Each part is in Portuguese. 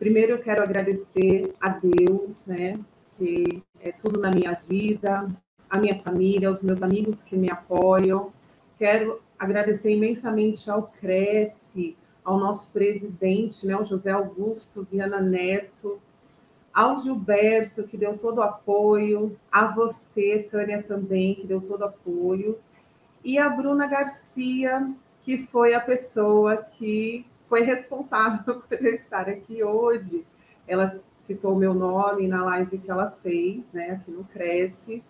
Primeiro eu quero agradecer a Deus, né, que é tudo na minha vida, a minha família, os meus amigos que me apoiam. Quero agradecer imensamente ao Cresce, ao nosso presidente, né, o José Augusto Viana Neto, ao Gilberto, que deu todo o apoio, a você, Tânia, também, que deu todo o apoio, e a Bruna Garcia, que foi a pessoa que foi responsável por eu estar aqui hoje. Ela citou meu nome na live que ela fez, né, aqui no Cresce.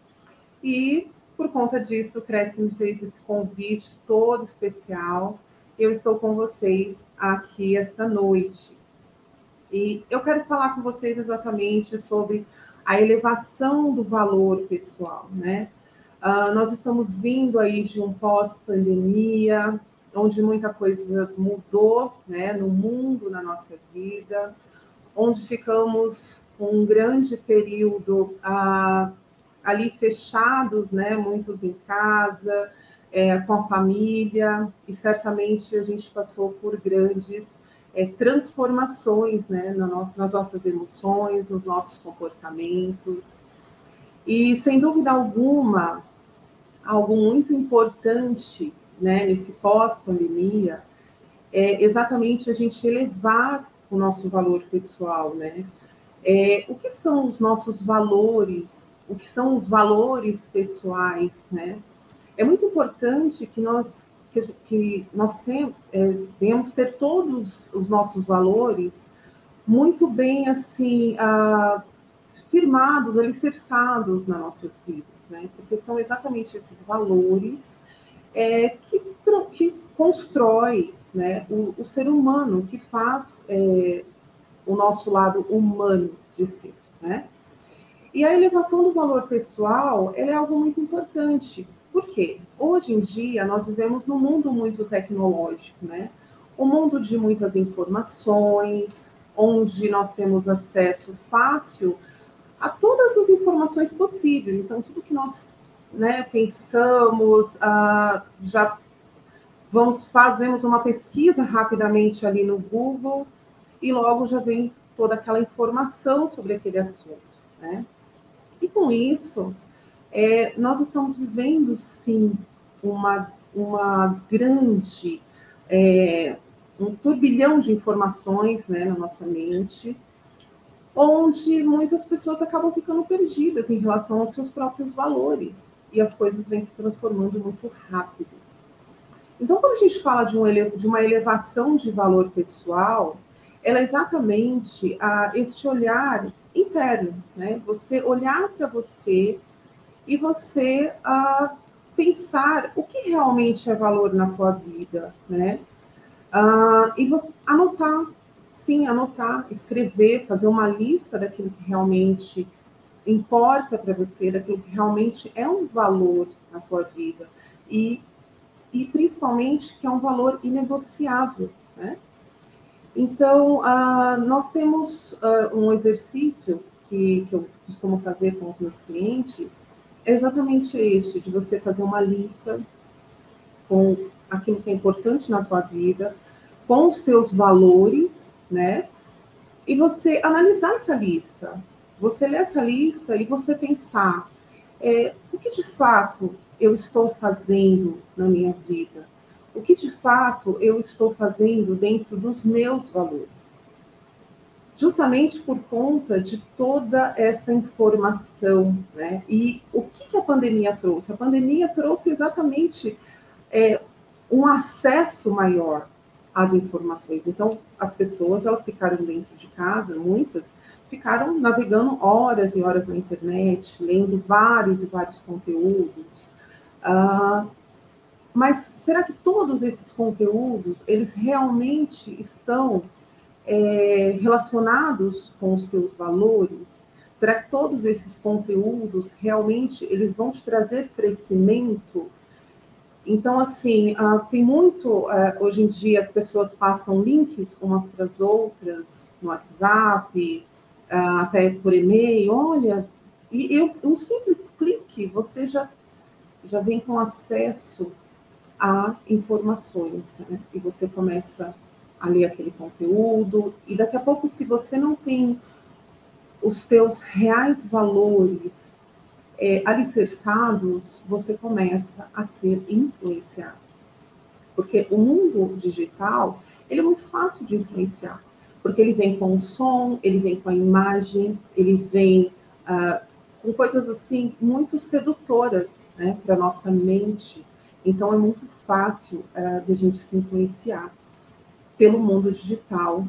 E por conta disso, o Cresce me fez esse convite todo especial. Eu estou com vocês aqui esta noite. E eu quero falar com vocês exatamente sobre a elevação do valor pessoal, né? Uh, nós estamos vindo aí de um pós-pandemia, onde muita coisa mudou né, no mundo, na nossa vida, onde ficamos um grande período ah, ali fechados, né, muitos em casa, é, com a família, e certamente a gente passou por grandes é, transformações né, na nossa, nas nossas emoções, nos nossos comportamentos. E, sem dúvida alguma, algo muito importante né, nesse pós-pandemia, é exatamente a gente elevar o nosso valor pessoal, né? É, o que são os nossos valores? O que são os valores pessoais, né? É muito importante que nós que, que nós tem, é, venhamos ter todos os nossos valores muito bem assim ah, firmados, alicerçados nas nossas vidas, né? Porque são exatamente esses valores é, que, que constrói né, o, o, ser humano, que faz é, o nosso lado humano de ser. Né? E a elevação do valor pessoal é algo muito importante. Por quê? Hoje em dia, nós vivemos num mundo muito tecnológico, né? Um mundo de muitas informações, onde nós temos acesso fácil a todas as informações possíveis. Então, tudo que nós né, pensamos, ah, já vamos fazemos uma pesquisa rapidamente ali no Google e logo já vem toda aquela informação sobre aquele assunto, né? E com isso, é, nós estamos vivendo sim uma, uma grande é, um turbilhão de informações né, na nossa mente, onde muitas pessoas acabam ficando perdidas em relação aos seus próprios valores e as coisas vêm se transformando muito rápido. Então, quando a gente fala de, um, de uma elevação de valor pessoal, ela é exatamente a, este olhar interno, né? Você olhar para você e você a, pensar o que realmente é valor na tua vida, né? Ah, e você anotar, sim, anotar, escrever, fazer uma lista daquilo que realmente importa para você, daquilo que realmente é um valor na tua vida e, e principalmente que é um valor inegociável, né? Então, uh, nós temos uh, um exercício que, que eu costumo fazer com os meus clientes, é exatamente este, de você fazer uma lista com aquilo que é importante na tua vida, com os teus valores, né? E você analisar essa lista, você ler essa lista e você pensar é, o que de fato eu estou fazendo na minha vida, o que de fato eu estou fazendo dentro dos meus valores. Justamente por conta de toda essa informação, né? E o que, que a pandemia trouxe? A pandemia trouxe exatamente é, um acesso maior às informações. Então, as pessoas elas ficaram dentro de casa, muitas, ficaram navegando horas e horas na internet, lendo vários e vários conteúdos. Uh, mas será que todos esses conteúdos eles realmente estão é, relacionados com os teus valores? Será que todos esses conteúdos realmente eles vão te trazer crescimento? Então, assim, uh, tem muito. Uh, hoje em dia, as pessoas passam links umas para as outras, no WhatsApp, até por e-mail. Olha, e eu, um simples clique, você já, já vem com acesso a informações, né? E você começa a ler aquele conteúdo, e daqui a pouco, se você não tem os teus reais valores é, alicerçados, você começa a ser influenciado. Porque o mundo digital, ele é muito fácil de influenciar, porque ele vem com o som, ele vem com a imagem, ele vem ah, com coisas assim muito sedutoras né, para nossa mente. Então é muito fácil uh, de a gente se influenciar pelo mundo digital,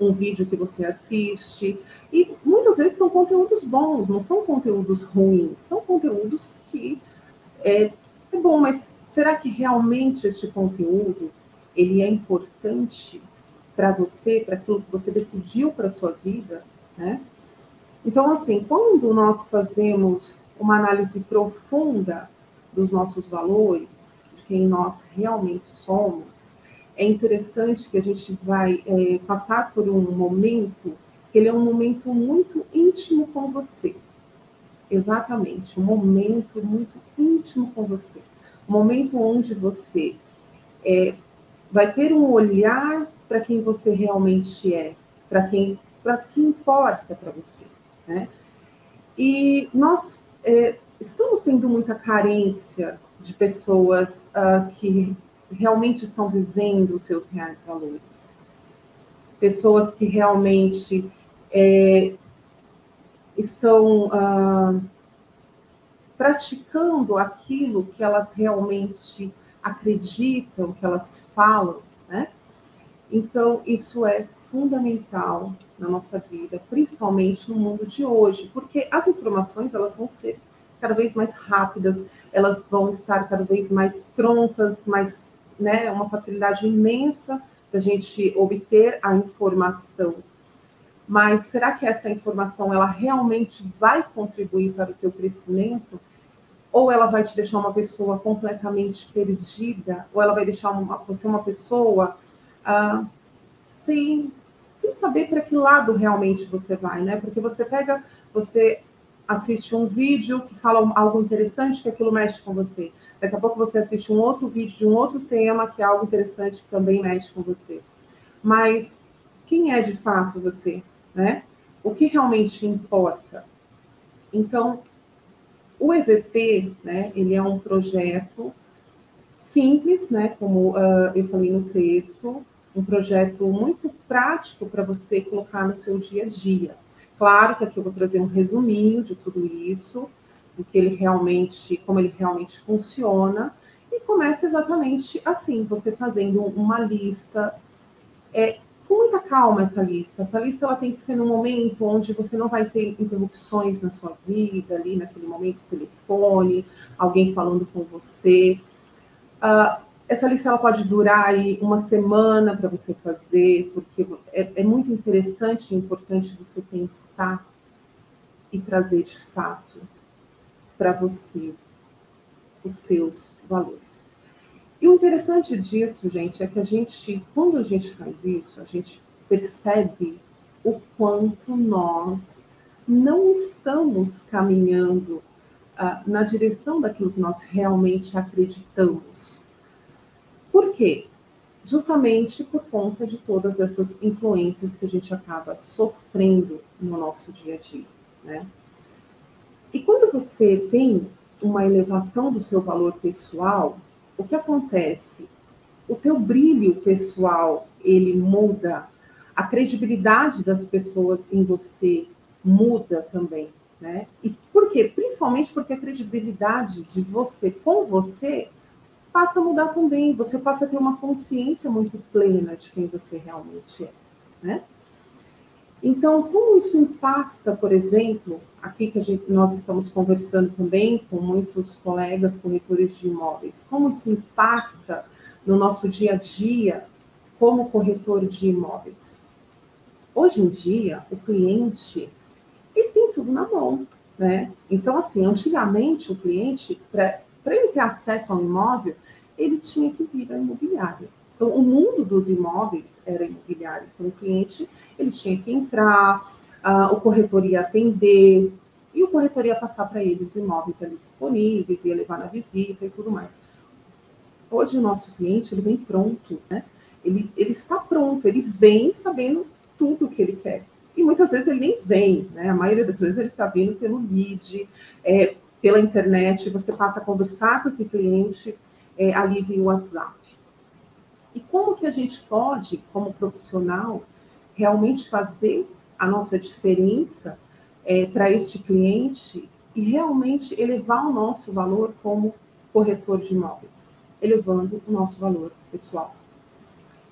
um vídeo que você assiste. E muitas vezes são conteúdos bons, não são conteúdos ruins, são conteúdos que é, é bom, mas será que realmente este conteúdo ele é importante para você, para aquilo que você decidiu para sua vida, né? Então, assim, quando nós fazemos uma análise profunda dos nossos valores, de quem nós realmente somos, é interessante que a gente vai é, passar por um momento que ele é um momento muito íntimo com você. Exatamente, um momento muito íntimo com você. Um momento onde você é, vai ter um olhar para quem você realmente é, para quem, para que importa para você. Né? E nós é, estamos tendo muita carência de pessoas uh, que realmente estão vivendo os seus reais valores. Pessoas que realmente é, estão ah, praticando aquilo que elas realmente acreditam, que elas falam, né? Então, isso é fundamental na nossa vida, principalmente no mundo de hoje, porque as informações elas vão ser cada vez mais rápidas, elas vão estar cada vez mais prontas, mais né, uma facilidade imensa da gente obter a informação. Mas será que essa informação ela realmente vai contribuir para o teu crescimento? Ou ela vai te deixar uma pessoa completamente perdida? Ou ela vai deixar uma, você uma pessoa ah, sem, sem saber para que lado realmente você vai, né? Porque você pega, você assiste um vídeo que fala algo interessante, que aquilo mexe com você. Daqui a pouco você assiste um outro vídeo de um outro tema, que é algo interessante que também mexe com você. Mas quem é de fato você, né? O que realmente importa? Então, o EVP, né, ele é um projeto simples, né, como uh, eu falei no texto, um projeto muito prático para você colocar no seu dia a dia. Claro que aqui eu vou trazer um resuminho de tudo isso, do que ele realmente, como ele realmente funciona, e começa exatamente assim, você fazendo uma lista, é, com muita calma essa lista. Essa lista ela tem que ser num momento onde você não vai ter interrupções na sua vida, ali naquele momento, telefone, alguém falando com você. Uh, essa lista ela pode durar aí uma semana para você fazer, porque é, é muito interessante e importante você pensar e trazer de fato para você os teus valores. E o interessante disso, gente, é que a gente, quando a gente faz isso, a gente percebe o quanto nós não estamos caminhando uh, na direção daquilo que nós realmente acreditamos. Por quê? Justamente por conta de todas essas influências que a gente acaba sofrendo no nosso dia a dia, né? E quando você tem uma elevação do seu valor pessoal, o que acontece? O teu brilho pessoal, ele muda, a credibilidade das pessoas em você muda também, né? E por quê? Principalmente porque a credibilidade de você com você passa a mudar também. Você passa a ter uma consciência muito plena de quem você realmente é, né? Então, como isso impacta, por exemplo, aqui que gente, nós estamos conversando também com muitos colegas corretores de imóveis, como isso impacta no nosso dia a dia como corretor de imóveis? Hoje em dia, o cliente ele tem tudo na mão, né? Então, assim, antigamente o cliente, para ele ter acesso ao imóvel, ele tinha que vir à imobiliária. Então, o mundo dos imóveis era imobiliário. Então, o cliente ele tinha que entrar, uh, o corretor ia atender, e o corretor ia passar para ele os imóveis ali disponíveis, ia levar na visita e tudo mais. Hoje, o nosso cliente ele vem pronto, né? Ele, ele está pronto, ele vem sabendo tudo o que ele quer. E muitas vezes ele nem vem, né? A maioria das vezes ele está vindo pelo lead, é, pela internet, você passa a conversar com esse cliente é, ali via WhatsApp. E como que a gente pode, como profissional, realmente fazer a nossa diferença é, para este cliente e realmente elevar o nosso valor como corretor de imóveis, elevando o nosso valor pessoal.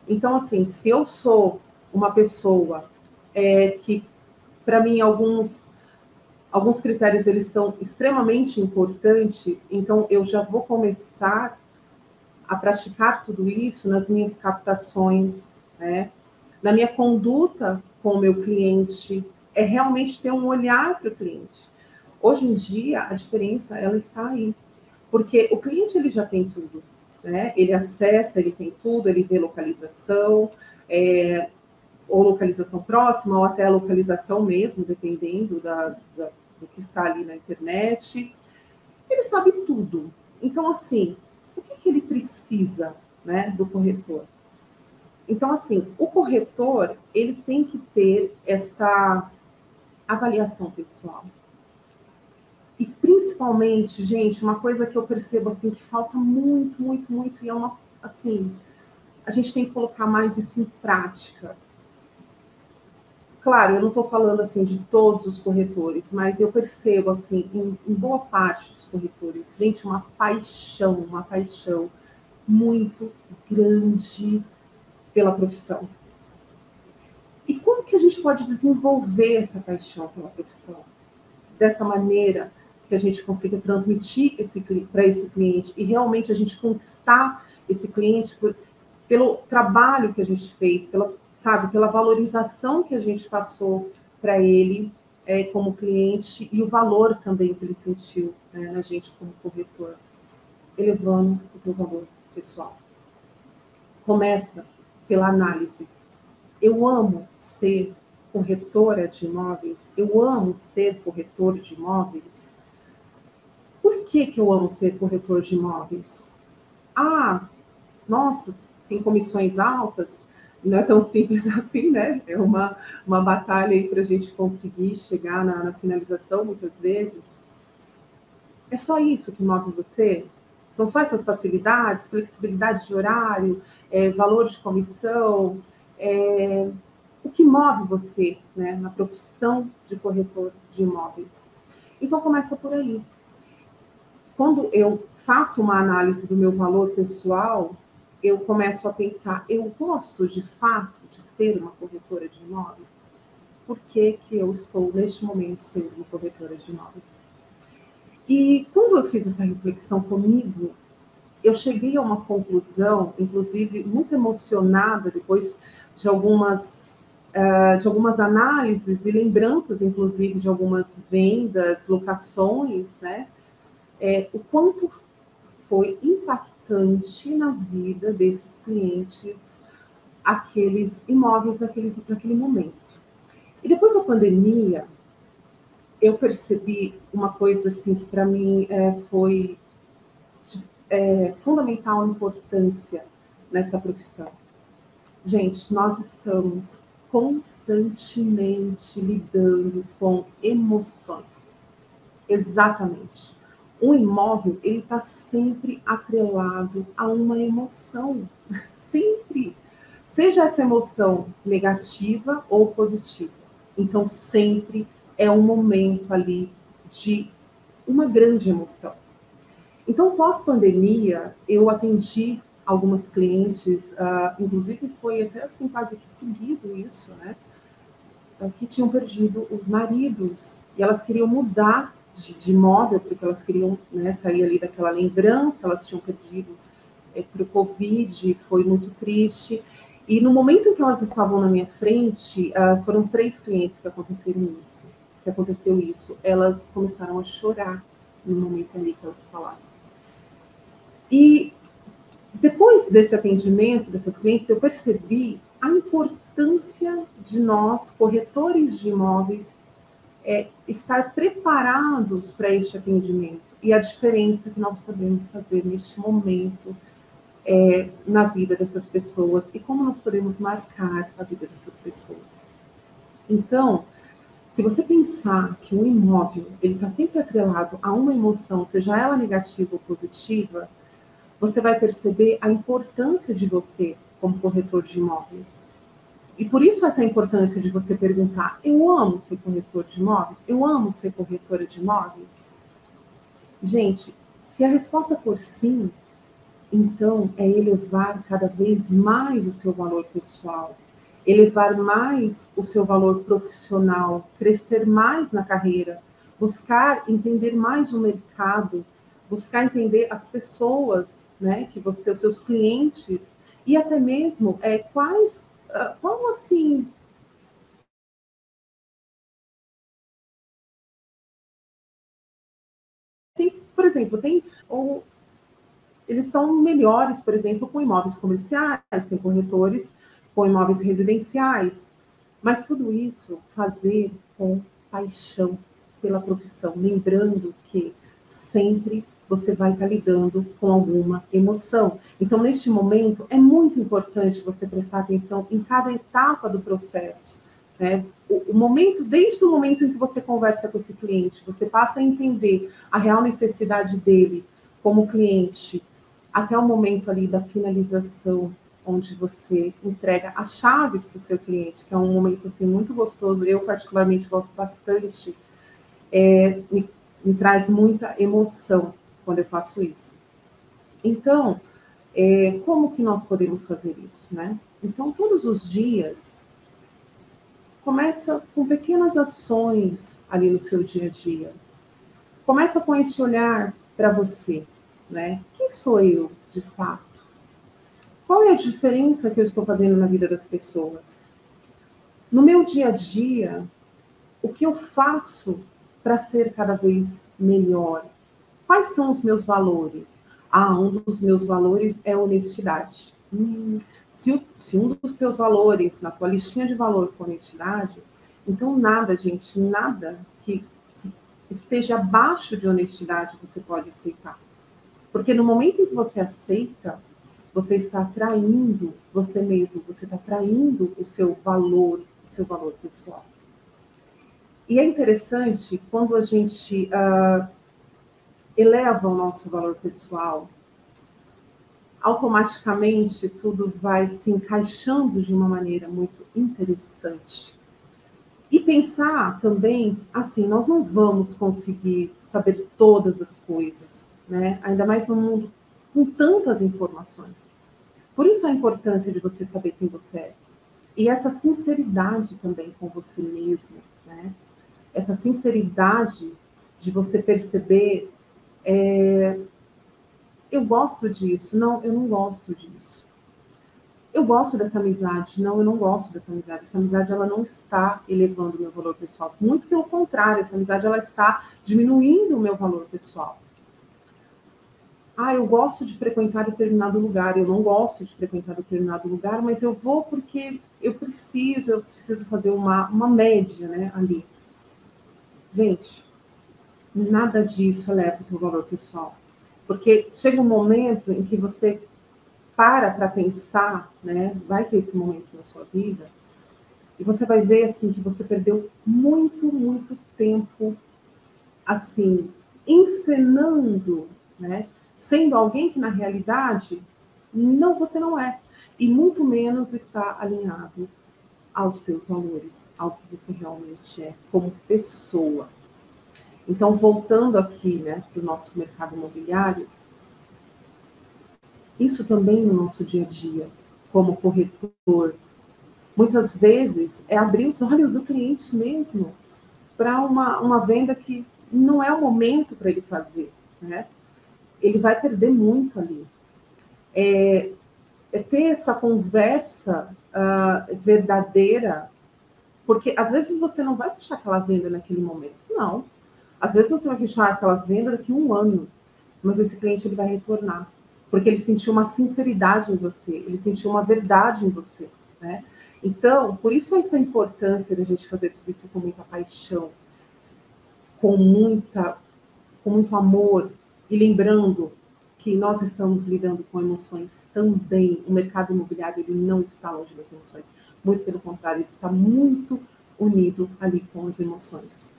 Então, assim, se eu sou uma pessoa é, que, para mim, alguns alguns critérios eles são extremamente importantes, então eu já vou começar a praticar tudo isso nas minhas captações, né? Na minha conduta com o meu cliente, é realmente ter um olhar para o cliente. Hoje em dia, a diferença ela está aí, porque o cliente ele já tem tudo, né? Ele acessa, ele tem tudo, ele vê localização, é, ou localização próxima, ou até a localização mesmo, dependendo da, da, do que está ali na internet. Ele sabe tudo. Então, assim, o que, que ele precisa né, do corretor? Então, assim, o corretor, ele tem que ter esta avaliação pessoal. E principalmente, gente, uma coisa que eu percebo assim que falta muito, muito, muito e é uma assim, a gente tem que colocar mais isso em prática. Claro, eu não estou falando assim de todos os corretores, mas eu percebo assim em, em boa parte dos corretores, gente, uma paixão, uma paixão muito grande pela profissão. E como que a gente pode desenvolver essa paixão pela profissão? Dessa maneira que a gente consiga transmitir para esse cliente e realmente a gente conquistar esse cliente por, pelo trabalho que a gente fez, pela, sabe, pela valorização que a gente passou para ele é, como cliente e o valor também que ele sentiu né, na gente como corretor, elevando o teu valor pessoal. Começa pela análise eu amo ser corretora de imóveis, eu amo ser corretor de imóveis. Por que, que eu amo ser corretor de imóveis? Ah, nossa, tem comissões altas, não é tão simples assim, né? É uma, uma batalha aí para a gente conseguir chegar na, na finalização, muitas vezes. É só isso que move você? São só essas facilidades, flexibilidade de horário, é, valor de comissão, é, o que move você né, na profissão de corretor de imóveis. Então começa por aí. Quando eu faço uma análise do meu valor pessoal, eu começo a pensar, eu gosto de fato de ser uma corretora de imóveis? Por que, que eu estou neste momento sendo uma corretora de imóveis? E quando eu fiz essa reflexão comigo, eu cheguei a uma conclusão, inclusive muito emocionada depois de algumas uh, de algumas análises e lembranças, inclusive de algumas vendas, locações, né? É, o quanto foi impactante na vida desses clientes aqueles imóveis naqueles, naquele momento. E depois da pandemia, eu percebi uma coisa assim que para mim é, foi de é, fundamental importância nessa profissão Gente, nós estamos constantemente lidando com emoções. Exatamente. Um imóvel, ele está sempre atrelado a uma emoção. Sempre. Seja essa emoção negativa ou positiva. Então, sempre é um momento ali de uma grande emoção. Então, pós-pandemia, eu atendi algumas clientes, uh, inclusive foi até assim quase que seguido isso, né? Uh, que tinham perdido os maridos e elas queriam mudar de, de imóvel porque elas queriam né, sair ali daquela lembrança, elas tinham perdido é, para o Covid, foi muito triste. E no momento em que elas estavam na minha frente, uh, foram três clientes que aconteceram isso, que aconteceu isso. Elas começaram a chorar no momento ali que elas falaram. E depois desse atendimento dessas clientes, eu percebi a importância de nós, corretores de imóveis, é, estar preparados para este atendimento e a diferença que nós podemos fazer neste momento é, na vida dessas pessoas e como nós podemos marcar a vida dessas pessoas. Então, se você pensar que um imóvel ele está sempre atrelado a uma emoção, seja ela negativa ou positiva, você vai perceber a importância de você como corretor de imóveis. E por isso essa importância de você perguntar: eu amo ser corretor de imóveis? Eu amo ser corretora de imóveis? Gente, se a resposta for sim, então é elevar cada vez mais o seu valor pessoal, elevar mais o seu valor profissional, crescer mais na carreira, buscar entender mais o mercado, buscar entender as pessoas, né, que você, os seus clientes e até mesmo é, quais, uh, como assim tem, por exemplo, tem ou eles são melhores, por exemplo, com imóveis comerciais, tem corretores com imóveis residenciais, mas tudo isso fazer com paixão pela profissão, lembrando que sempre você vai estar lidando com alguma emoção. Então, neste momento, é muito importante você prestar atenção em cada etapa do processo. Né? O, o, momento, desde o momento em que você conversa com esse cliente, você passa a entender a real necessidade dele como cliente, até o momento ali da finalização, onde você entrega as chaves para o seu cliente, que é um momento assim muito gostoso. Eu particularmente gosto bastante, é, me, me, traz muita emoção quando eu faço isso. Então, é, como que nós podemos fazer isso, né? Então, todos os dias começa com pequenas ações ali no seu dia a dia. Começa com esse olhar para você né? Quem sou eu, de fato? Qual é a diferença que eu estou fazendo na vida das pessoas? No meu dia a dia, o que eu faço para ser cada vez melhor? Quais são os meus valores? Ah, um dos meus valores é honestidade. Hum, se, se, um dos teus valores, na tua listinha de valor, for honestidade, então nada, gente, nada que, que esteja abaixo de honestidade você pode aceitar. Porque no momento em que você aceita, você está traindo você mesmo, você está traindo o seu valor, o seu valor pessoal. E é interessante quando a gente uh, eleva o nosso valor pessoal, automaticamente tudo vai se encaixando de uma maneira muito interessante. E pensar também, assim, nós não vamos conseguir saber todas as coisas né? Ainda mais no mundo com tantas informações. Por isso a importância de você saber quem você é. E essa sinceridade também com você mesmo, né? Essa sinceridade de você perceber, é, eu gosto disso, não, eu não gosto disso. Eu gosto dessa amizade, não, eu não gosto dessa amizade. Essa amizade ela não está elevando o meu valor pessoal. Muito pelo contrário, essa amizade ela está diminuindo o meu valor pessoal ah, eu gosto de frequentar determinado lugar, eu não gosto de frequentar determinado lugar, mas eu vou porque eu preciso, eu preciso fazer uma, uma média né, ali. Gente, nada disso eleva o teu valor pessoal. Porque chega um momento em que você para para pensar, né? Vai ter esse momento na sua vida, e você vai ver assim que você perdeu muito, muito tempo assim encenando, né? Sendo alguém que na realidade não você não é e muito menos está alinhado aos teus valores, ao que você realmente é como pessoa. Então, voltando aqui né, para o nosso mercado imobiliário, isso também no nosso dia a dia, como corretor, muitas vezes é abrir os olhos do cliente mesmo para uma, uma venda que não é o momento para ele fazer. Né? Ele vai perder muito ali. É, é ter essa conversa uh, verdadeira, porque às vezes você não vai fechar aquela venda naquele momento, não. Às vezes você vai fechar aquela venda daqui a um ano, mas esse cliente ele vai retornar, porque ele sentiu uma sinceridade em você, ele sentiu uma verdade em você, né? Então, por isso essa importância da gente fazer tudo isso com muita paixão, com muita, com muito amor e lembrando que nós estamos lidando com emoções também. O mercado imobiliário ele não está longe das emoções, muito pelo contrário, ele está muito unido ali com as emoções.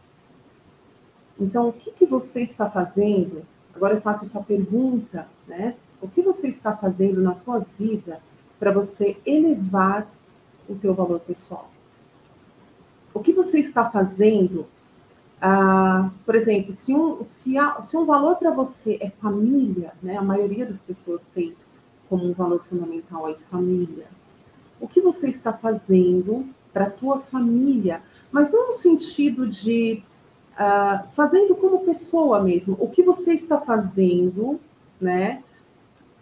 Então, o que, que você está fazendo? Agora eu faço essa pergunta, né? O que você está fazendo na tua vida para você elevar o teu valor pessoal? O que você está fazendo? Ah, por exemplo, se um, se, há, se um valor para você é família, né? A maioria das pessoas tem como um valor fundamental aí família. O que você está fazendo para a tua família? Mas não no sentido de uh, fazendo como pessoa mesmo. O que você está fazendo, né?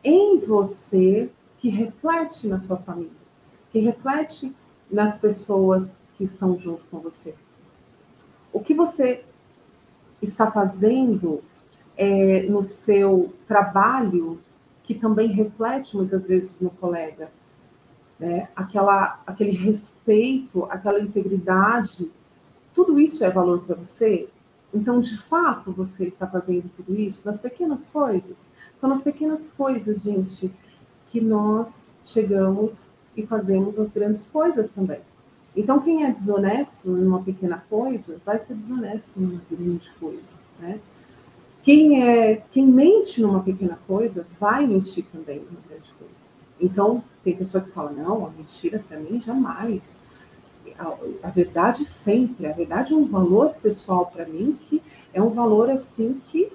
Em você que reflete na sua família que reflete nas pessoas que estão junto com você. O que você está fazendo é, no seu trabalho que também reflete muitas vezes no colega, né? Aquela, aquele respeito, aquela integridade, tudo isso é valor para você. Então, de fato, você está fazendo tudo isso nas pequenas coisas. São nas pequenas coisas, gente, que nós chegamos e fazemos as grandes coisas também. Então, quem é desonesto numa pequena coisa, vai ser desonesto numa grande coisa, né? Quem é, quem mente numa pequena coisa, vai mentir também numa grande coisa. Então, tem pessoa que fala, não, a mentira para mim jamais. A, a, verdade sempre, a verdade é um valor pessoal para mim que é um valor assim que,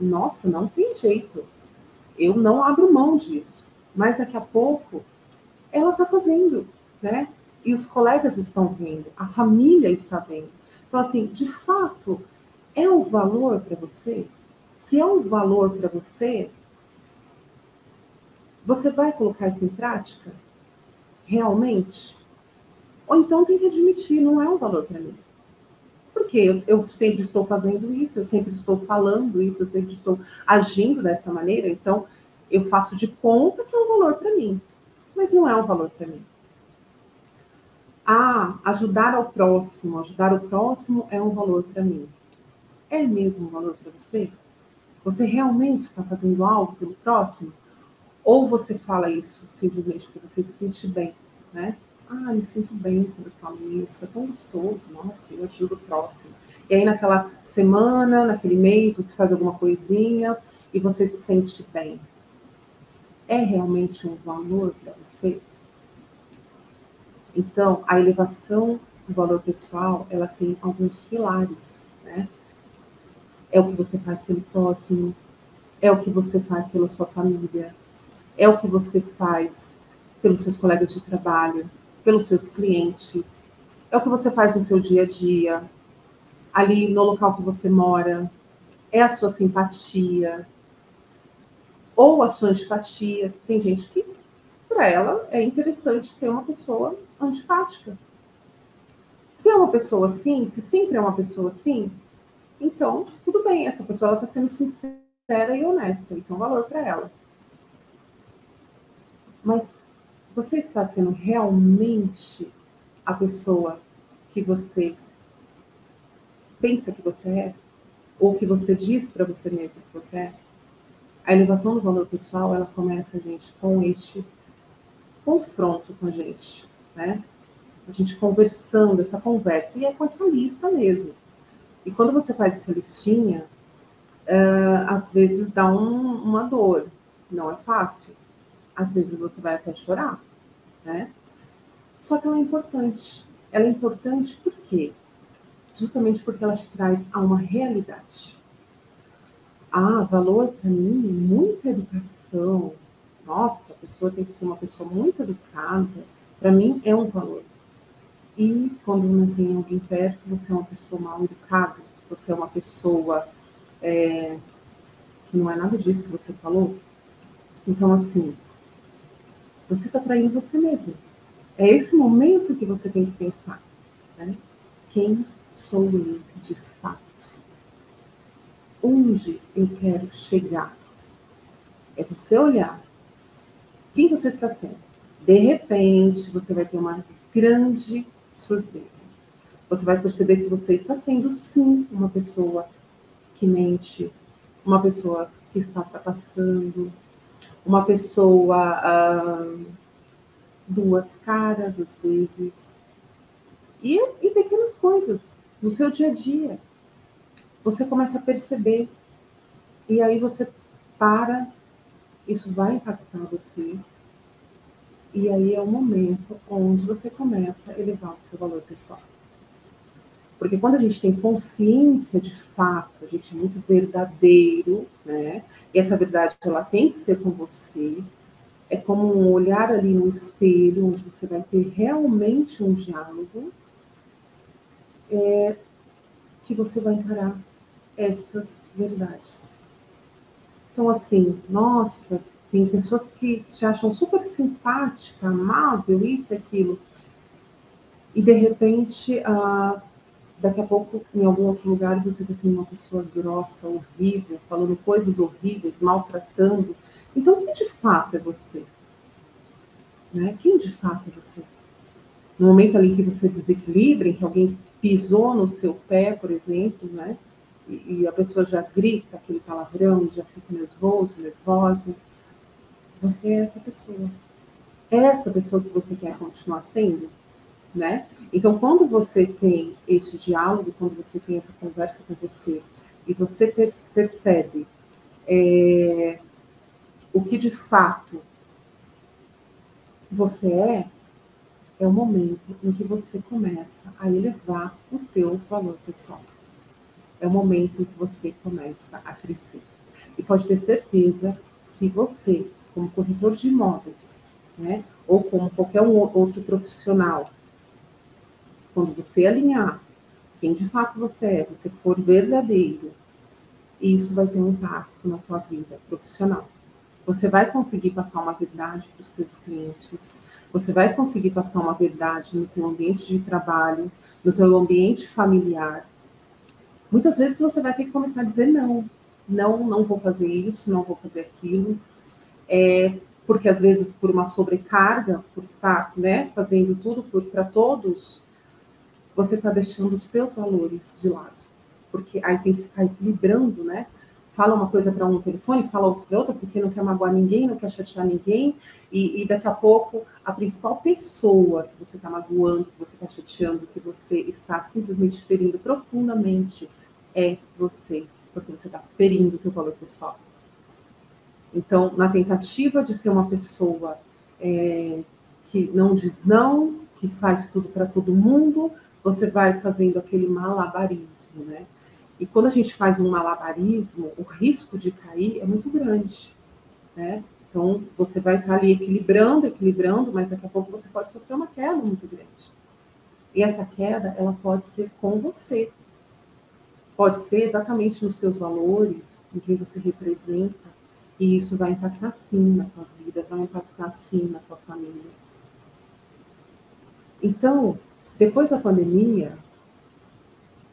nossa, não tem jeito. Eu não abro mão disso. Mas daqui a pouco ela está fazendo, né? E os colegas estão vendo, a família está vendo. Então, assim, de fato, é um valor para você? Se é um valor para você, você vai colocar isso em prática? Realmente? Ou então tem que admitir, não é um valor para mim. Porque eu, eu, sempre estou fazendo isso, eu sempre estou falando isso, eu sempre estou agindo desta maneira, então eu faço de conta que é um valor para mim mas não é um valor para mim. Ah, ajudar ao próximo, ajudar o próximo é um valor para mim. É mesmo um valor para você? Você realmente está fazendo algo pelo próximo? Ou você fala isso simplesmente porque você se sente bem, né? Ah, me sinto bem quando eu falo isso, é tão gostoso, nossa, eu ajudo o próximo. E aí naquela semana, naquele mês, você faz alguma coisinha e você se sente bem é realmente um valor para você? Então, a elevação do valor pessoal, ela tem alguns pilares, né? É o que você faz pelo próximo, é o que você faz pela sua família, é o que você faz pelos seus colegas de trabalho, pelos seus clientes, é o que você faz no seu dia a dia, ali no local que você mora, é a sua simpatia, ou a sua antipatia. Tem gente que, para ela, é interessante ser uma pessoa antipática. Se é uma pessoa assim, se sempre é uma pessoa assim, então tudo bem, essa pessoa está sendo sincera e honesta, isso é um valor para ela. Mas você está sendo realmente a pessoa que você pensa que você é? Ou que você diz para você mesmo que você é? A elevação do valor pessoal, ela começa, gente, com este confronto com a gente, né? A gente conversando, essa conversa, e é com essa lista mesmo. E quando você faz essa listinha, uh, às vezes dá um, uma dor, não é fácil. Às vezes você vai até chorar, né? Só que ela é importante. Ela é importante por quê? Justamente porque ela te traz a uma realidade. Ah, valor para mim, muita educação. Nossa, a pessoa tem que ser uma pessoa muito educada. Para mim é um valor. E quando não tem alguém perto, você é uma pessoa mal educada, você é uma pessoa é, que não é nada disso que você falou. Então, assim, você está traindo você mesmo. É esse momento que você tem que pensar. Né? Quem sou eu de fato? Onde eu quero chegar? É você olhar. Quem você está sendo? De repente, você vai ter uma grande surpresa. Você vai perceber que você está sendo, sim, uma pessoa que mente, uma pessoa que está fracassando, uma pessoa ah, duas caras às vezes. E, e pequenas coisas no seu dia a dia. Você começa a perceber. E aí você para, isso vai impactar você. E aí é o momento onde você começa a elevar o seu valor pessoal. Porque quando a gente tem consciência de fato, a gente é muito verdadeiro, né? E essa verdade ela tem que ser com você. É como um olhar ali no espelho, onde você vai ter realmente um diálogo, é, que você vai encarar estas verdades. Então, assim, nossa, tem pessoas que te acham super simpática, amável, isso aquilo. E de repente, ah, daqui a pouco, em algum outro lugar, você está sendo uma pessoa grossa, horrível, falando coisas horríveis, maltratando. Então, quem de fato é você? Né? Quem de fato é você? No momento ali que você desequilibra, em que alguém pisou no seu pé, por exemplo, né? E, e a pessoa já grita aquele palavrão, já fica nervoso, nervosa. Você é essa pessoa. É essa pessoa que você quer continuar sendo, né? Então, quando você tem esse diálogo, quando você tem essa conversa com você, e você percebe é, o que de fato você é, é o momento em que você começa a elevar o teu valor pessoal. É o momento em que você começa a crescer. E pode ter certeza que você, como corretor de imóveis, né, ou como qualquer um outro profissional quando você alinhar quem de fato você é, você for verdadeiro, isso vai ter um impacto na tua vida profissional. Você vai conseguir passar uma verdade para os teus clientes, você vai conseguir passar uma verdade no teu ambiente de trabalho, no teu ambiente familiar. Muitas vezes você vai ter que começar a dizer não. Não, não vou fazer isso, não vou fazer aquilo. É, porque às vezes por uma sobrecarga, por estar né, fazendo tudo para todos, você está deixando os teus valores de lado. Porque aí tem que ficar equilibrando, né? Fala uma coisa para um telefone, fala outra para outra, porque não quer magoar ninguém, não quer chatear ninguém, e, e daqui a pouco a principal pessoa que você está magoando, que você está chateando, que você está simplesmente ferindo profundamente é você, porque você está ferindo o teu valor pessoal. Então, na tentativa de ser uma pessoa é, que não diz não, que faz tudo para todo mundo, você vai fazendo aquele malabarismo, né? E quando a gente faz um malabarismo, o risco de cair é muito grande, né? Então, você vai estar ali equilibrando, equilibrando, mas daqui a pouco você pode sofrer uma queda muito grande. E essa queda, ela pode ser com você. Pode ser exatamente nos teus valores, em quem você representa, e isso vai impactar sim na tua vida, vai impactar sim na tua família. Então, depois da pandemia,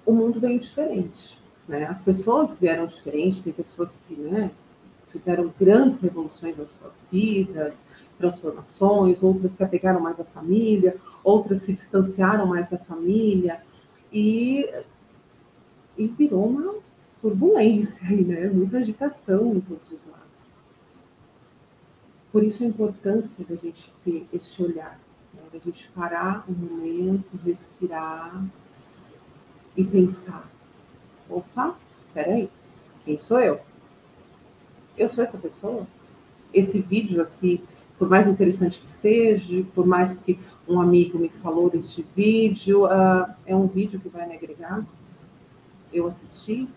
o mundo veio diferente. Né? As pessoas vieram diferente, tem pessoas que né, fizeram grandes revoluções nas suas vidas, transformações, outras se apegaram mais à família, outras se distanciaram mais da família, e, e virou uma turbulência né? Muita agitação em todos os lados. Por isso a importância da gente ter esse olhar a gente parar um momento, respirar e pensar: opa, peraí, quem sou eu? Eu sou essa pessoa? Esse vídeo aqui, por mais interessante que seja, por mais que um amigo me falou deste vídeo, uh, é um vídeo que vai me agregar? Eu assisti?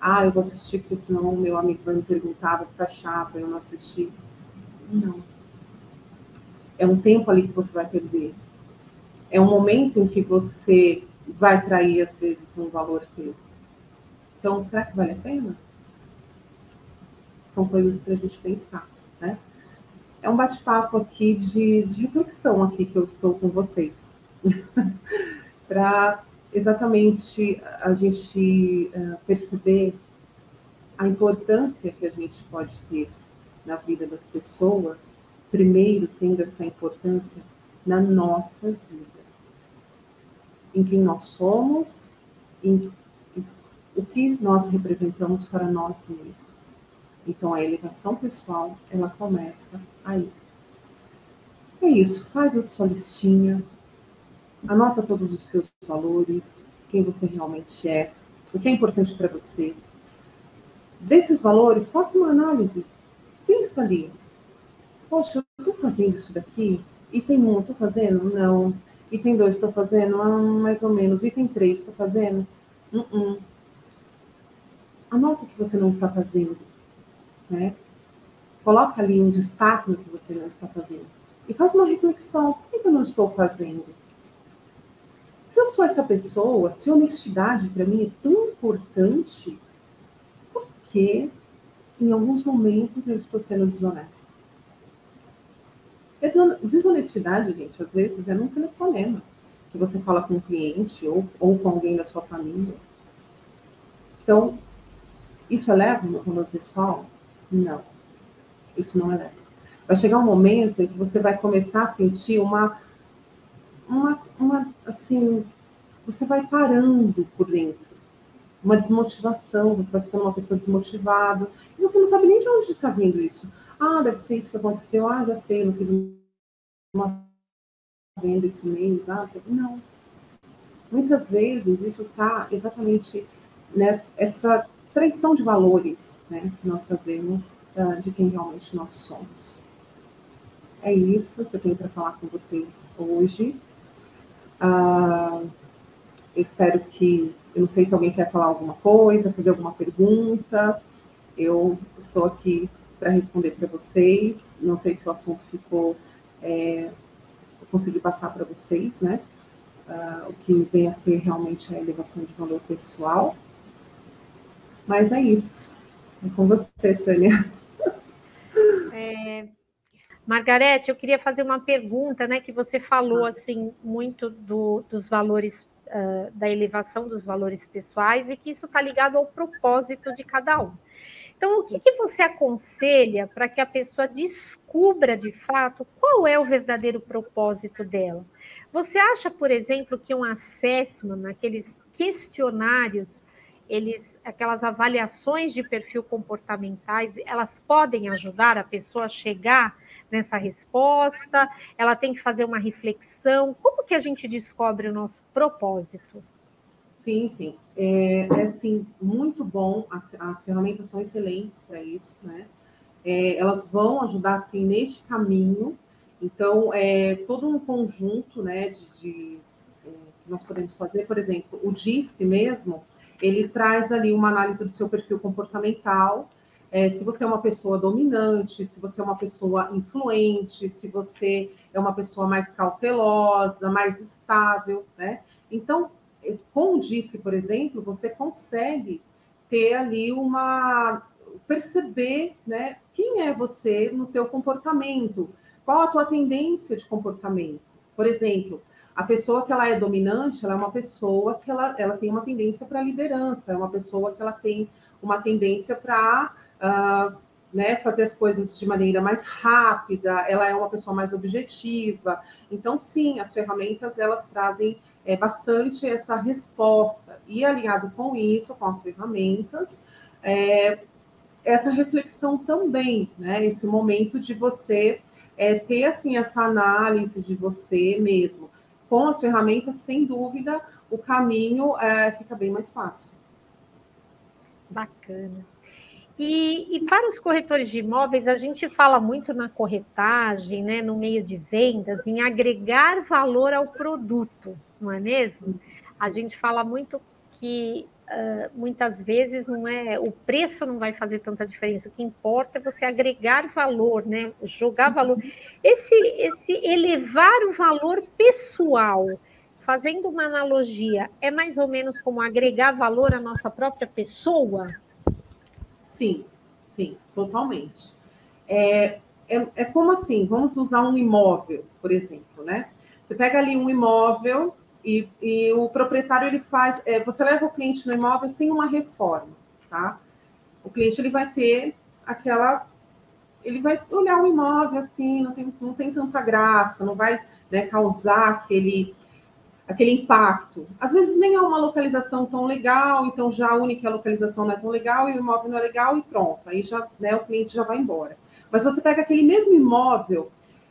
Ah, eu vou assistir porque senão o meu amigo vai me perguntar, vai ficar chato, eu não assisti. Não é um tempo ali que você vai perder. É um momento em que você vai trair, às vezes, um valor teu. Então, será que vale a pena? São coisas para a gente pensar, né? é um bate-papo aqui de, de, reflexão aqui que eu estou com vocês. Para exatamente a gente uh, perceber a importância que a gente pode ter na vida das pessoas, primeiro tendo essa importância na nossa vida, em quem nós somos, em o que nós representamos para nós mesmos. Então a elevação pessoal, ela começa aí. É isso, faz a sua listinha, anota todos os seus valores, quem você realmente é, o que é importante para você. Desses valores, faça uma análise. Pensa ali. Poxa, eu estou fazendo isso daqui? Item 1, um, estou fazendo? Não. Item 2, estou fazendo? Ah, mais ou menos. Item 3, estou fazendo? Uh -uh. Anota o que você não está fazendo. Né? Coloca ali um destaque no que você não está fazendo. E faz uma reflexão. Por que eu não estou fazendo? Se eu sou essa pessoa, se honestidade para mim é tão importante, por que em alguns momentos eu estou sendo desonesta? Desonestidade, gente, às vezes é num telefonema que você fala com um cliente ou, ou com alguém da sua família. Então, isso eleva o meu pessoal? Não, isso não eleva. Vai chegar um momento em que você vai começar a sentir uma, uma, uma assim, você vai parando por dentro, uma desmotivação, você vai ficando uma pessoa desmotivada, e você não sabe nem de onde está vindo isso. Ah, deve ser isso que aconteceu, ah, já sei, não fiz uma venda esse mês, ah, não. Muitas vezes isso está exatamente nessa traição de valores né, que nós fazemos uh, de quem realmente nós somos. É isso que eu tenho para falar com vocês hoje. Uh, eu espero que. Eu não sei se alguém quer falar alguma coisa, fazer alguma pergunta. Eu estou aqui para responder para vocês. Não sei se o assunto ficou. É, eu consegui passar para vocês, né? Uh, o que vem a ser realmente a elevação de valor pessoal. Mas é isso. É com você, Tânia. É, Margarete, eu queria fazer uma pergunta, né? Que você falou assim muito do, dos valores uh, da elevação dos valores pessoais e que isso está ligado ao propósito de cada um. Então, o que, que você aconselha para que a pessoa descubra de fato qual é o verdadeiro propósito dela? Você acha, por exemplo, que um assessment, aqueles questionários eles, aquelas avaliações de perfil comportamentais, elas podem ajudar a pessoa a chegar nessa resposta? Ela tem que fazer uma reflexão. Como que a gente descobre o nosso propósito? Sim, sim. É, é sim, muito bom. As, as ferramentas são excelentes para isso, né? É, elas vão ajudar, assim, neste caminho. Então, é todo um conjunto, né, de, de é, que nós podemos fazer. Por exemplo, o DISC mesmo, ele traz ali uma análise do seu perfil comportamental, é, se você é uma pessoa dominante, se você é uma pessoa influente, se você é uma pessoa mais cautelosa, mais estável, né? Então, é, com o DISC, por exemplo, você consegue ter ali uma perceber, né, quem é você no teu comportamento, qual a tua tendência de comportamento. Por exemplo, a pessoa que ela é dominante, ela é uma pessoa que ela, ela tem uma tendência para liderança, é uma pessoa que ela tem uma tendência para uh, né, fazer as coisas de maneira mais rápida, ela é uma pessoa mais objetiva. Então, sim, as ferramentas elas trazem é, bastante essa resposta. E alinhado com isso, com as ferramentas, é, essa reflexão também, né? Esse momento de você é, ter assim essa análise de você mesmo com as ferramentas, sem dúvida, o caminho é, fica bem mais fácil. Bacana. E, e, para os corretores de imóveis, a gente fala muito na corretagem, né, no meio de vendas, em agregar valor ao produto, não é mesmo? A gente fala muito que uh, muitas vezes não é o preço não vai fazer tanta diferença. O que importa é você agregar valor, né? Jogar valor. Esse, esse elevar o valor pessoal, fazendo uma analogia, é mais ou menos como agregar valor à nossa própria pessoa? Sim, sim, totalmente. É, é, é como assim, vamos usar um imóvel, por exemplo, né? Você pega ali um imóvel e, e o proprietário ele faz, é, você leva o cliente no imóvel sem uma reforma, tá? O cliente ele vai ter aquela, ele vai olhar o imóvel assim, não tem, não tem tanta graça, não vai né, causar aquele aquele impacto. Às vezes nem é uma localização tão legal, então já a única localização não é tão legal e o imóvel não é legal e pronto, aí já né, o cliente já vai embora. Mas você pega aquele mesmo imóvel,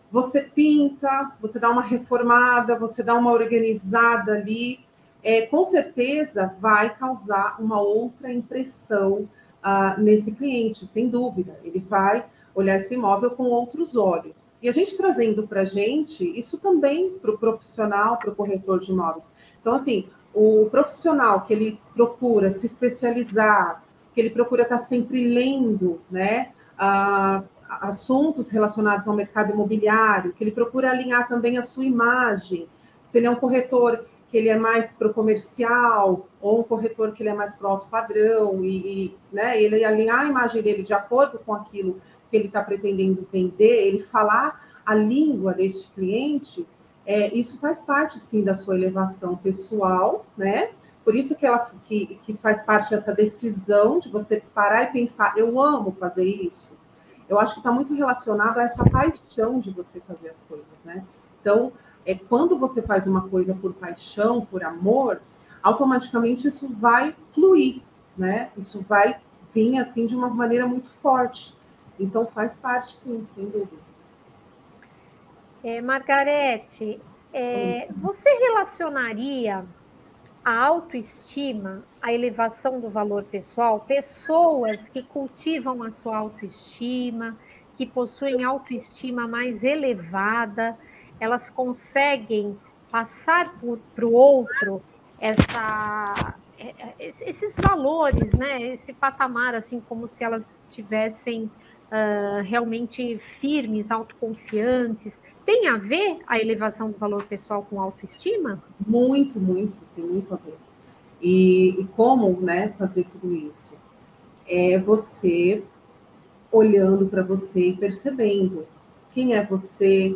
você pinta, você dá uma reformada, você dá uma organizada ali, é, com certeza vai causar uma outra impressão uh, nesse cliente, sem dúvida. Ele vai olhar esse imóvel com outros olhos. E a gente trazendo para a gente, isso também para o profissional, para o corretor de imóveis. Então, assim, o profissional que ele procura se especializar, que ele procura estar tá sempre lendo, né? Uh, assuntos relacionados ao mercado imobiliário, que ele procura alinhar também a sua imagem. Se ele é um corretor que ele é mais para o comercial, ou um corretor que ele é mais para o alto padrão, e, e né, ele alinhar a imagem dele de acordo com aquilo que ele está pretendendo vender, ele falar a língua deste cliente, é, isso faz parte, sim, da sua elevação pessoal, né? Por isso que, ela, que, que faz parte dessa decisão de você parar e pensar, eu amo fazer isso, eu acho que está muito relacionado a essa paixão de você fazer as coisas, né? Então, é quando você faz uma coisa por paixão, por amor, automaticamente isso vai fluir, né? Isso vai vir assim de uma maneira muito forte. Então faz parte, sim, sem dúvida. É, Margarete, é, você relacionaria a autoestima, a elevação do valor pessoal, pessoas que cultivam a sua autoestima, que possuem autoestima mais elevada, elas conseguem passar para o outro essa, é, é, esses valores, né? Esse patamar, assim, como se elas tivessem uh, realmente firmes, autoconfiantes. Tem a ver a elevação do valor pessoal com autoestima? Muito, muito, tem muito a ver. E, e como né, fazer tudo isso? É você olhando para você e percebendo quem é você,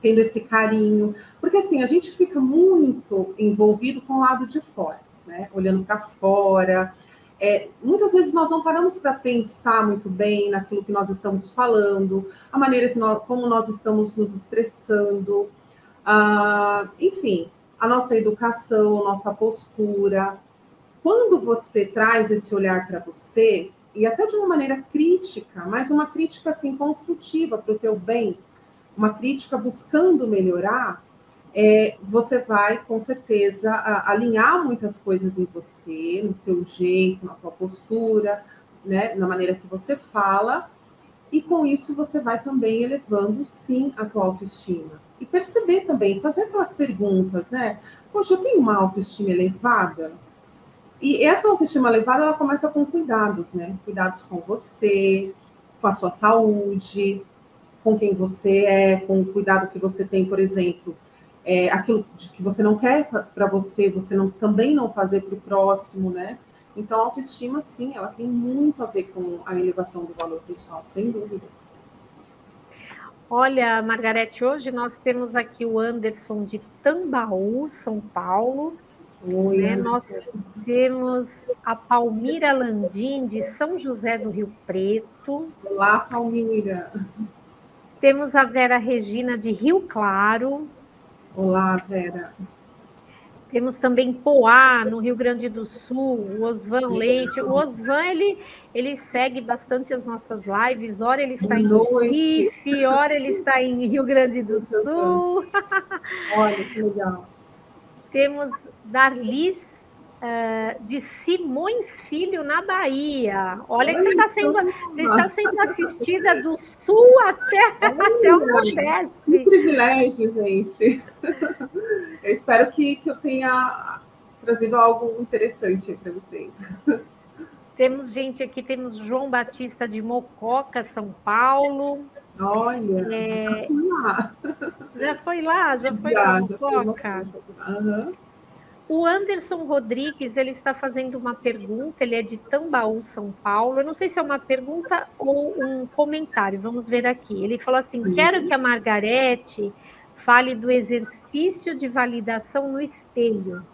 tendo esse carinho. Porque assim, a gente fica muito envolvido com o lado de fora, né? Olhando para fora, é, muitas vezes nós não paramos para pensar muito bem naquilo que nós estamos falando, a maneira que nós, como nós estamos nos expressando, ah, enfim, a nossa educação, a nossa postura. Quando você traz esse olhar para você, e até de uma maneira crítica, mas uma crítica assim construtiva para o teu bem, uma crítica buscando melhorar, é, você vai com certeza alinhar muitas coisas em você, no teu jeito, na tua postura, né, na maneira que você fala, e com isso você vai também elevando sim a tua autoestima. E perceber também, fazer aquelas perguntas, né? Poxa, eu tenho uma autoestima elevada? E essa autoestima elevada, ela começa com cuidados, né? Cuidados com você, com a sua saúde, com quem você é, com o cuidado que você tem, por exemplo, é, aquilo que você não quer para você, você não, também não fazer para o próximo, né? Então, a autoestima, sim, ela tem muito a ver com a elevação do valor pessoal, sem dúvida. Olha, Margarete, hoje nós temos aqui o Anderson de Tambaú, São Paulo. Oi, né? Nós temos a Palmira Landim, de São José do Rio Preto. Olá, Palmira. Temos a Vera Regina, de Rio Claro. Olá, Vera. Temos também Poá, no Rio Grande do Sul, o Osvan Leite. O Osvan, ele, ele segue bastante as nossas lives. Ora ele está em Recife, ora ele está em Rio Grande do Sul. Olha, que legal. Temos Darlis uh, de Simões Filho, na Bahia. Olha que você está sendo, você está sendo assistida do sul até, até o Nordeste. Que privilégio, gente. Eu espero que, que eu tenha trazido algo interessante para vocês. Temos gente aqui, temos João Batista de Mococa, São Paulo. Olha, é... já fui lá. Já foi lá, já foi já, Mococa. Já foi Uhum. O Anderson Rodrigues, ele está fazendo uma pergunta, ele é de Tambaú, São Paulo. Eu não sei se é uma pergunta ou um comentário, vamos ver aqui. Ele falou assim: uhum. quero que a Margarete fale do exercício de validação no espelho.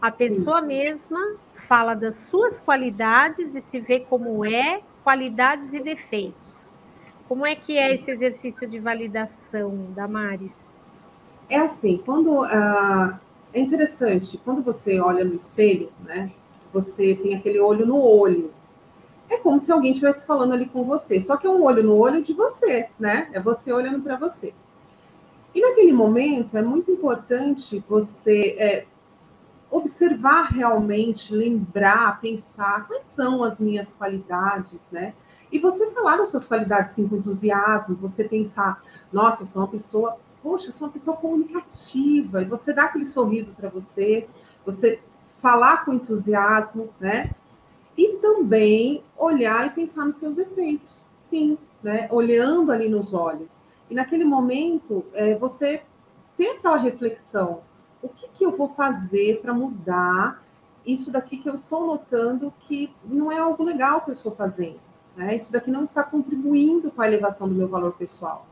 A pessoa uhum. mesma fala das suas qualidades e se vê como é, qualidades e defeitos. Como é que é esse exercício de validação, Damares? É assim, quando uh, é interessante, quando você olha no espelho, né? Você tem aquele olho no olho. É como se alguém estivesse falando ali com você, só que é um olho no olho de você, né? É você olhando para você. E naquele momento é muito importante você é, observar realmente, lembrar, pensar quais são as minhas qualidades, né? E você falar das suas qualidades sim, com entusiasmo, você pensar, nossa, eu sou uma pessoa poxa, eu sou uma pessoa comunicativa, e você dá aquele sorriso para você, você falar com entusiasmo, né? E também olhar e pensar nos seus defeitos, sim, né? Olhando ali nos olhos. E naquele momento, é, você tem aquela reflexão: o que, que eu vou fazer para mudar isso daqui que eu estou notando que não é algo legal que eu estou fazendo? Né? Isso daqui não está contribuindo com a elevação do meu valor pessoal.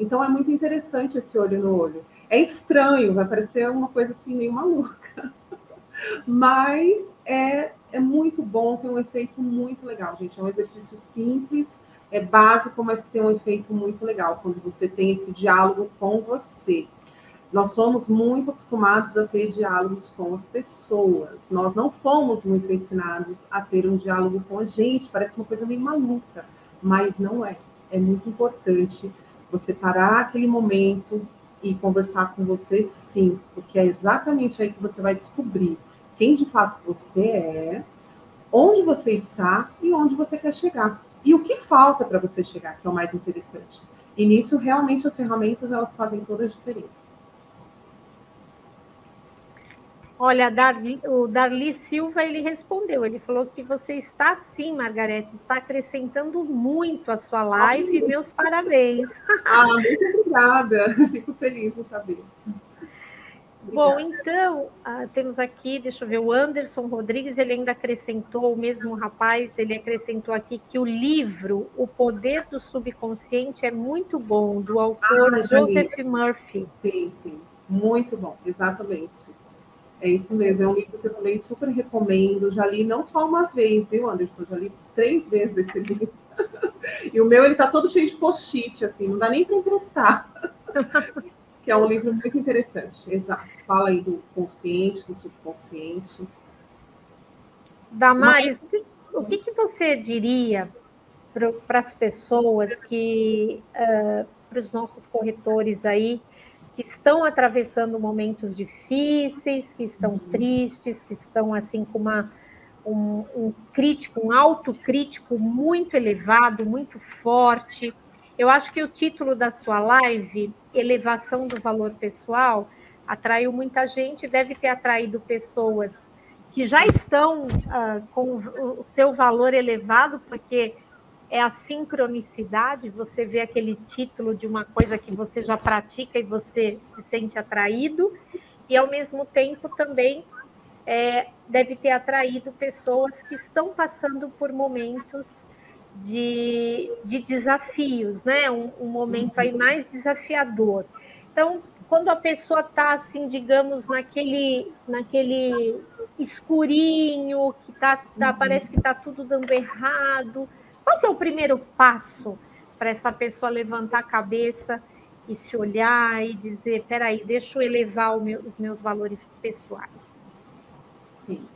Então é muito interessante esse olho no olho. É estranho, vai parecer uma coisa assim meio maluca. Mas é, é muito bom, tem um efeito muito legal, gente. É um exercício simples, é básico, mas tem um efeito muito legal quando você tem esse diálogo com você. Nós somos muito acostumados a ter diálogos com as pessoas. Nós não fomos muito ensinados a ter um diálogo com a gente. Parece uma coisa meio maluca, mas não é. É muito importante você parar aquele momento e conversar com você, sim, porque é exatamente aí que você vai descobrir quem de fato você é, onde você está e onde você quer chegar. E o que falta para você chegar, que é o mais interessante. E nisso, realmente, as ferramentas elas fazem toda a diferença. Olha, Darli, o Darli Silva ele respondeu, ele falou que você está sim, Margarete, está acrescentando muito a sua live, meus parabéns. Ah, muito obrigada, fico feliz em saber. Bom, então, uh, temos aqui, deixa eu ver, o Anderson Rodrigues, ele ainda acrescentou, o mesmo rapaz, ele acrescentou aqui que o livro O Poder do Subconsciente é muito bom, do autor ah, Joseph Murphy. Sim, sim, muito bom, exatamente. É isso mesmo, é um livro que eu também super recomendo. Já li não só uma vez, viu, Anderson? Já li três vezes esse livro. e o meu, ele tá todo cheio de post-it, assim, não dá nem para emprestar. que é um livro muito interessante, exato. Fala aí do consciente, do subconsciente. Damares, Mas... o que, que você diria para as pessoas que, uh, para os nossos corretores aí, que estão atravessando momentos difíceis, que estão tristes, que estão assim com uma, um, um crítico, um autocrítico muito elevado, muito forte. Eu acho que o título da sua live, Elevação do Valor Pessoal, atraiu muita gente, deve ter atraído pessoas que já estão uh, com o seu valor elevado, porque é a sincronicidade, você vê aquele título de uma coisa que você já pratica e você se sente atraído, e ao mesmo tempo também é, deve ter atraído pessoas que estão passando por momentos de, de desafios, né? Um, um momento aí mais desafiador. Então, quando a pessoa está assim, digamos, naquele, naquele escurinho, que tá, tá parece que está tudo dando errado, qual que é o primeiro passo para essa pessoa levantar a cabeça e se olhar e dizer, peraí, deixa eu elevar meu, os meus valores pessoais? Sim.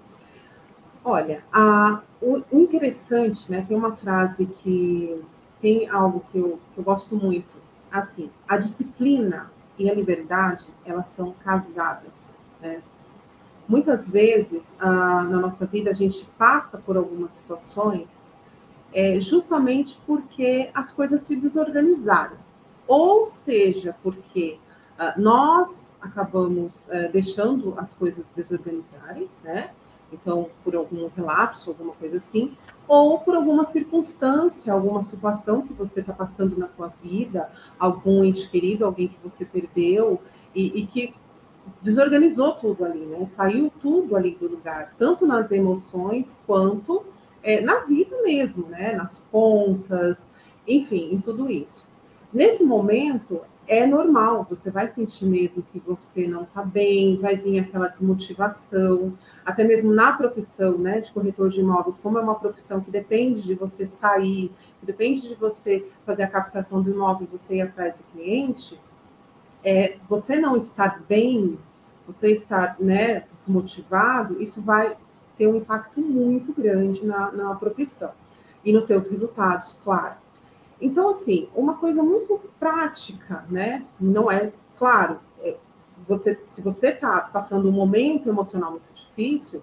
Olha, a, o interessante, né? Tem uma frase que tem algo que eu, que eu gosto muito. Assim, a disciplina e a liberdade, elas são casadas, né? Muitas vezes, ah, na nossa vida, a gente passa por algumas situações é, justamente porque as coisas se desorganizaram. Ou seja, porque uh, nós acabamos uh, deixando as coisas desorganizarem, né? Então, por algum relapso, alguma coisa assim, ou por alguma circunstância, alguma situação que você está passando na sua vida, algum ente querido, alguém que você perdeu, e, e que desorganizou tudo ali, né? Saiu tudo ali do lugar, tanto nas emoções quanto é, na vida mesmo, né? Nas contas, enfim, em tudo isso. Nesse momento, é normal, você vai sentir mesmo que você não está bem, vai vir aquela desmotivação, até mesmo na profissão né, de corretor de imóveis, como é uma profissão que depende de você sair, que depende de você fazer a captação do imóvel e você ir atrás do cliente, é, você não estar bem, você estar né, desmotivado, isso vai ter um impacto muito grande na, na profissão e nos teus resultados, claro. Então, assim, uma coisa muito prática, né? Não é, claro, é, você, se você está passando um momento emocional muito difícil,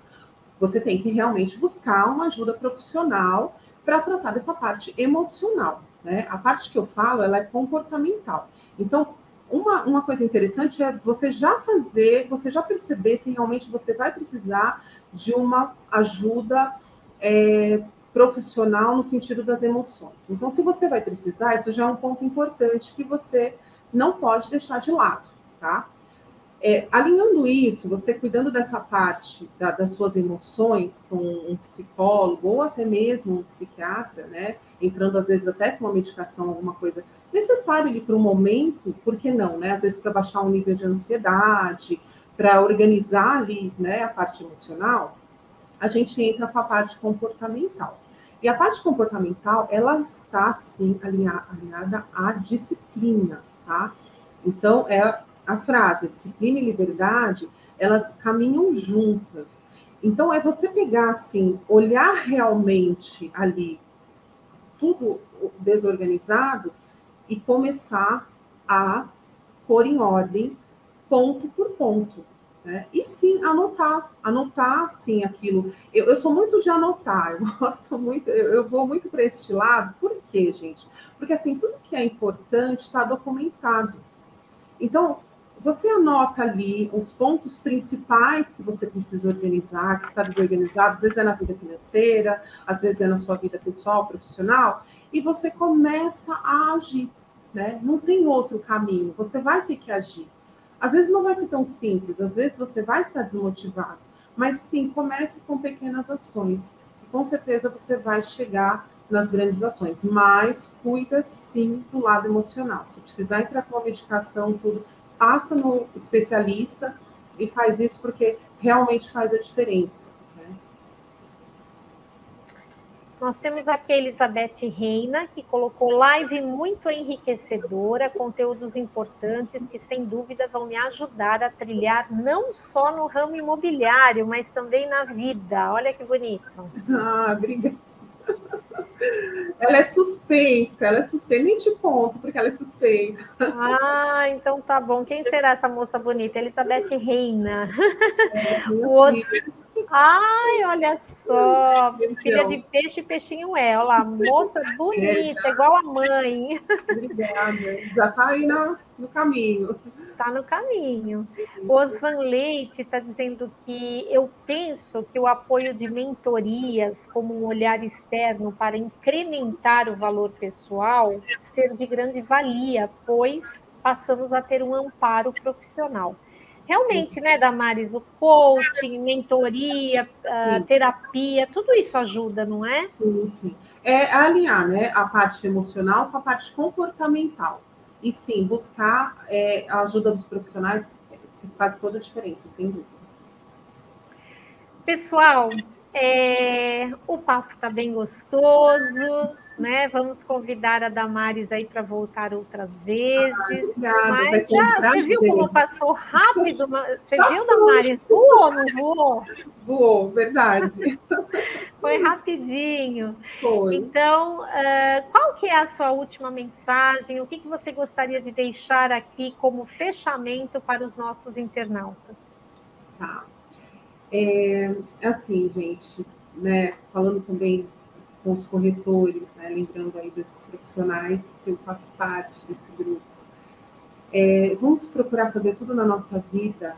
você tem que realmente buscar uma ajuda profissional para tratar dessa parte emocional, né? A parte que eu falo, ela é comportamental. Então, uma, uma coisa interessante é você já fazer, você já perceber se realmente você vai precisar de uma ajuda é, profissional no sentido das emoções. Então, se você vai precisar, isso já é um ponto importante que você não pode deixar de lado, tá? É, alinhando isso, você cuidando dessa parte da, das suas emoções com um psicólogo ou até mesmo um psiquiatra, né? Entrando às vezes até com uma medicação, alguma coisa necessária ali para o momento, por que não, né? Às vezes para baixar o um nível de ansiedade, para organizar ali, né, a parte emocional, a gente entra com a parte comportamental. E a parte comportamental, ela está, sim, alinhada à disciplina, tá? Então, é a frase disciplina e liberdade, elas caminham juntas. Então, é você pegar, assim, olhar realmente ali tudo desorganizado e começar a pôr em ordem ponto por ponto. Né? E sim, anotar, anotar sim aquilo. Eu, eu sou muito de anotar, eu gosto muito, eu, eu vou muito para este lado, por quê, gente? Porque assim, tudo que é importante está documentado. Então, você anota ali os pontos principais que você precisa organizar, que está desorganizado, às vezes é na vida financeira, às vezes é na sua vida pessoal, profissional, e você começa a agir, né? Não tem outro caminho, você vai ter que agir. Às vezes não vai ser tão simples, às vezes você vai estar desmotivado, mas sim, comece com pequenas ações, que com certeza você vai chegar nas grandes ações, mas cuida sim do lado emocional. Se precisar entrar com a medicação, tudo, passa no especialista e faz isso porque realmente faz a diferença. Nós temos aqui a Elizabeth Reina, que colocou live muito enriquecedora, conteúdos importantes que, sem dúvida, vão me ajudar a trilhar não só no ramo imobiliário, mas também na vida. Olha que bonito. Ah, obrigada. Ela é suspeita, ela é suspeita, nem te conto, porque ela é suspeita. Ah, então tá bom. Quem será essa moça bonita? Elizabeth Reina. É, o outro, Ai, olha só, filha de peixe, peixinho é. Olha lá, moça bonita, igual a mãe. Obrigada. Já está aí no, no caminho. Está no caminho. O Osvan Leite está dizendo que eu penso que o apoio de mentorias como um olhar externo para incrementar o valor pessoal ser de grande valia, pois passamos a ter um amparo profissional realmente, né, Damares, o coaching, mentoria, terapia, tudo isso ajuda, não é? Sim, sim. É alinhar, né, a parte emocional com a parte comportamental. E sim, buscar é, a ajuda dos profissionais faz toda a diferença, sem dúvida. Pessoal, é, o papo está bem gostoso né? Vamos convidar a Damares aí para voltar outras vezes. Ah, Mas já, você viu como passou rápido? Você passou. viu, Damares? Voou ou não voou? Voou, verdade. Foi rapidinho. Foi. Então, uh, qual que é a sua última mensagem? O que, que você gostaria de deixar aqui como fechamento para os nossos internautas? Tá. É, assim, gente, né, falando também com os corretores, né? lembrando aí desses profissionais que eu faço parte desse grupo. É, vamos procurar fazer tudo na nossa vida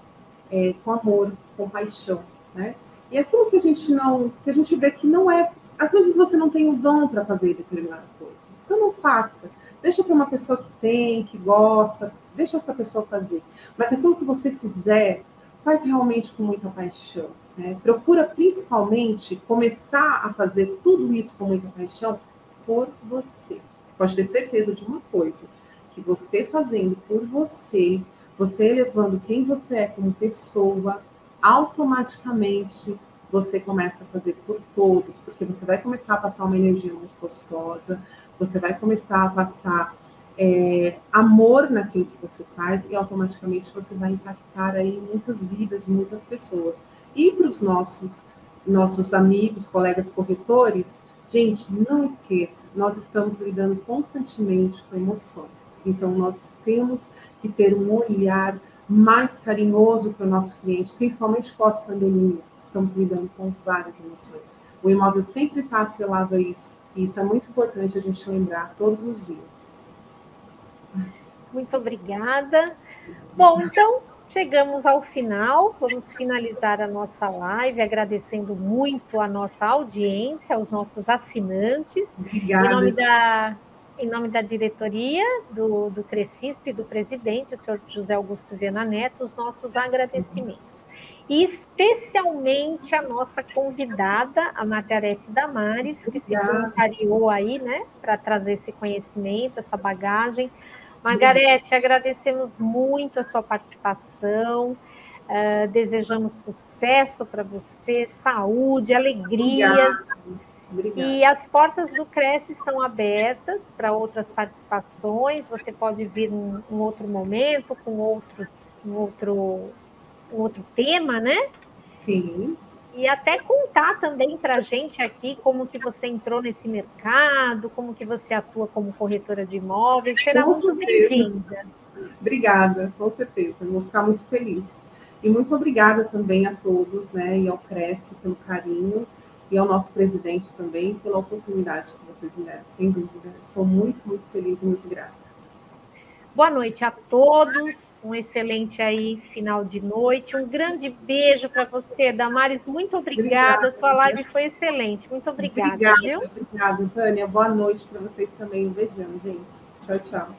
é, com amor, com paixão, né? E aquilo que a gente não, que a gente vê que não é, às vezes você não tem o dom para fazer determinada coisa, então não faça. Deixa para uma pessoa que tem, que gosta, deixa essa pessoa fazer. Mas aquilo que você fizer, faz realmente com muita paixão. Né? Procura principalmente começar a fazer tudo isso com muita paixão por você. Pode ter certeza de uma coisa, que você fazendo por você, você elevando quem você é como pessoa, automaticamente você começa a fazer por todos, porque você vai começar a passar uma energia muito gostosa, você vai começar a passar é, amor naquilo que você faz e automaticamente você vai impactar aí muitas vidas, muitas pessoas. E para os nossos nossos amigos, colegas corretores, gente, não esqueça, nós estamos lidando constantemente com emoções. Então nós temos que ter um olhar mais carinhoso para o nosso cliente, principalmente pós-pandemia. Estamos lidando com várias emoções. O imóvel sempre está atrelado a isso. E isso é muito importante a gente lembrar todos os dias. Muito obrigada. Bom, então chegamos ao final. Vamos finalizar a nossa live agradecendo muito a nossa audiência, aos nossos assinantes. Obrigada. Em nome da, em nome da diretoria do, do Crescisp, do presidente, o senhor José Augusto Viana Neto, os nossos agradecimentos. E especialmente a nossa convidada, a Margarete Damares, que se voluntariou aí, né, para trazer esse conhecimento, essa bagagem Margarete, agradecemos muito a sua participação. Uh, desejamos sucesso para você, saúde, alegrias. Obrigada. E as portas do Cresce estão abertas para outras participações. Você pode vir em um outro momento, com outro, um outro, um outro tema, né? Sim e até contar também para a gente aqui como que você entrou nesse mercado, como que você atua como corretora de imóveis. Será com muito bem-vinda. Obrigada, com certeza. Vou ficar muito feliz. E muito obrigada também a todos, né, e ao Cresce pelo carinho, e ao nosso presidente também pela oportunidade que vocês me deram, sem dúvida. Estou muito, muito feliz e muito grata. Boa noite a todos, um excelente aí final de noite, um grande beijo para você, Damares, muito obrigada, obrigada, sua live foi excelente, muito obrigada, obrigada viu? Obrigada, Tânia, boa noite para vocês também, um beijão, gente, tchau, tchau.